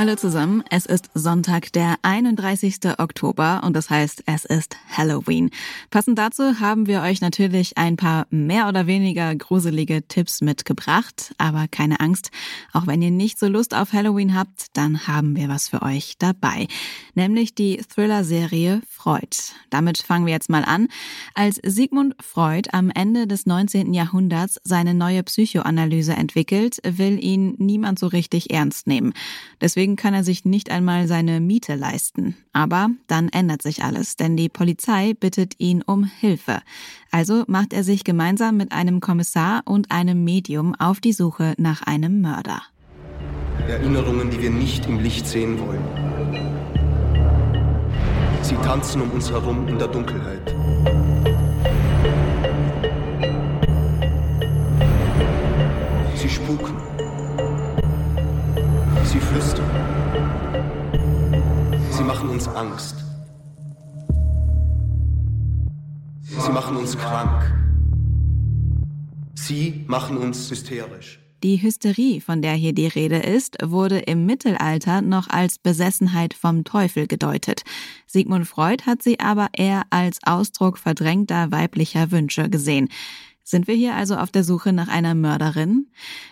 Hallo zusammen, es ist Sonntag, der 31. Oktober und das heißt, es ist Halloween. Passend dazu haben wir euch natürlich ein paar mehr oder weniger gruselige Tipps mitgebracht, aber keine Angst, auch wenn ihr nicht so Lust auf Halloween habt, dann haben wir was für euch dabei, nämlich die Thriller-Serie Freud. Damit fangen wir jetzt mal an. Als Sigmund Freud am Ende des 19. Jahrhunderts seine neue Psychoanalyse entwickelt, will ihn niemand so richtig ernst nehmen. Deswegen Deswegen kann er sich nicht einmal seine Miete leisten. Aber dann ändert sich alles, denn die Polizei bittet ihn um Hilfe. Also macht er sich gemeinsam mit einem Kommissar und einem Medium auf die Suche nach einem Mörder. Erinnerungen, die wir nicht im Licht sehen wollen. Sie tanzen um uns herum in der Dunkelheit. Flüstern. Sie machen uns Angst. Sie machen uns krank. Sie machen uns hysterisch. Die Hysterie, von der hier die Rede ist, wurde im Mittelalter noch als Besessenheit vom Teufel gedeutet. Sigmund Freud hat sie aber eher als Ausdruck verdrängter weiblicher Wünsche gesehen. Sind wir hier also auf der Suche nach einer Mörderin?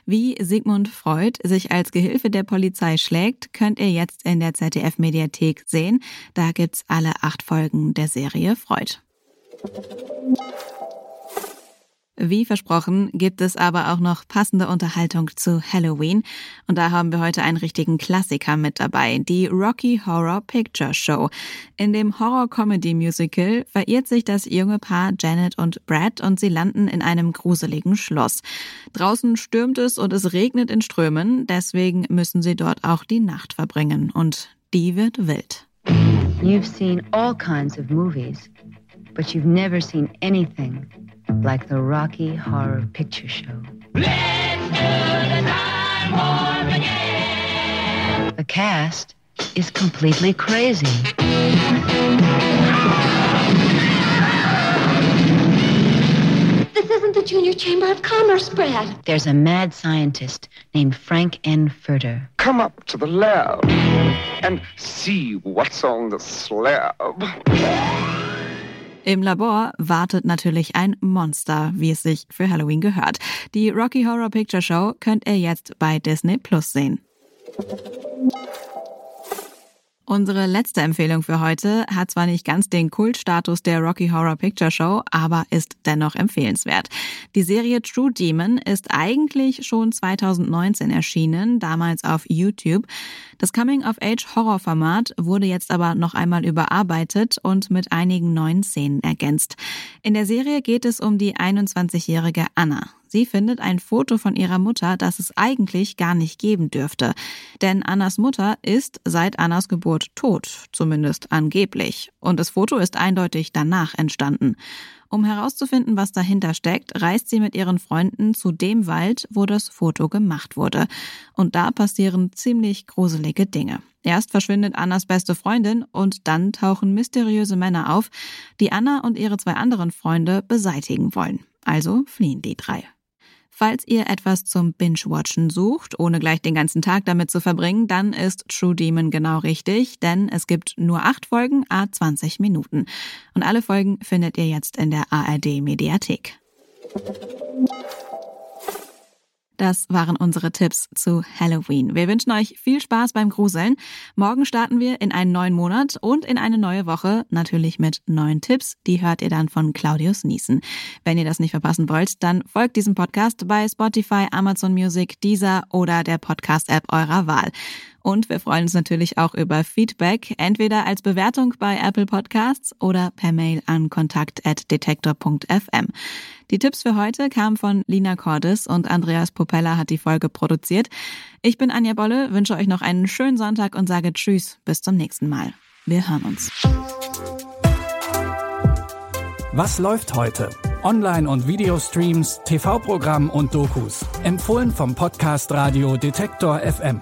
Wie Sigmund Freud sich als Gehilfe der Polizei schlägt, könnt ihr jetzt in der ZDF-Mediathek sehen. Da gibt's alle acht Folgen der Serie Freud. Wie versprochen gibt es aber auch noch passende Unterhaltung zu Halloween. Und da haben wir heute einen richtigen Klassiker mit dabei, die Rocky Horror Picture Show. In dem Horror-Comedy-Musical verirrt sich das junge Paar Janet und Brad und sie landen in einem gruseligen Schloss. Draußen stürmt es und es regnet in Strömen, deswegen müssen sie dort auch die Nacht verbringen. Und die wird wild. You've seen all kinds of movies, but you've never seen anything like the Rocky Horror Picture Show. The time warm again! the cast is completely crazy. This isn't the Junior Chamber of Commerce, Brad. There's a mad scientist named Frank N. Furter. Come up to the lab and see what's on the slab. Im Labor wartet natürlich ein Monster, wie es sich für Halloween gehört. Die Rocky Horror Picture Show könnt ihr jetzt bei Disney Plus sehen. Unsere letzte Empfehlung für heute hat zwar nicht ganz den Kultstatus der Rocky Horror Picture Show, aber ist dennoch empfehlenswert. Die Serie True Demon ist eigentlich schon 2019 erschienen, damals auf YouTube. Das Coming-of-Age-Horror-Format wurde jetzt aber noch einmal überarbeitet und mit einigen neuen Szenen ergänzt. In der Serie geht es um die 21-jährige Anna. Sie findet ein Foto von ihrer Mutter, das es eigentlich gar nicht geben dürfte. Denn Annas Mutter ist seit Annas Geburt tot, zumindest angeblich. Und das Foto ist eindeutig danach entstanden. Um herauszufinden, was dahinter steckt, reist sie mit ihren Freunden zu dem Wald, wo das Foto gemacht wurde. Und da passieren ziemlich gruselige Dinge. Erst verschwindet Annas beste Freundin und dann tauchen mysteriöse Männer auf, die Anna und ihre zwei anderen Freunde beseitigen wollen. Also fliehen die drei. Falls ihr etwas zum Binge-Watchen sucht, ohne gleich den ganzen Tag damit zu verbringen, dann ist True Demon genau richtig, denn es gibt nur acht Folgen, a 20 Minuten. Und alle Folgen findet ihr jetzt in der ARD Mediathek. Das waren unsere Tipps zu Halloween. Wir wünschen euch viel Spaß beim Gruseln. Morgen starten wir in einen neuen Monat und in eine neue Woche, natürlich mit neuen Tipps. Die hört ihr dann von Claudius Niesen. Wenn ihr das nicht verpassen wollt, dann folgt diesem Podcast bei Spotify, Amazon Music, Deezer oder der Podcast-App eurer Wahl. Und wir freuen uns natürlich auch über Feedback, entweder als Bewertung bei Apple Podcasts oder per Mail an kontakt.detektor.fm. Die Tipps für heute kamen von Lina Cordes und Andreas Popella hat die Folge produziert. Ich bin Anja Bolle, wünsche euch noch einen schönen Sonntag und sage Tschüss, bis zum nächsten Mal. Wir hören uns. Was läuft heute? Online- und Videostreams, TV-Programm und Dokus. Empfohlen vom Podcast Radio Detektor FM.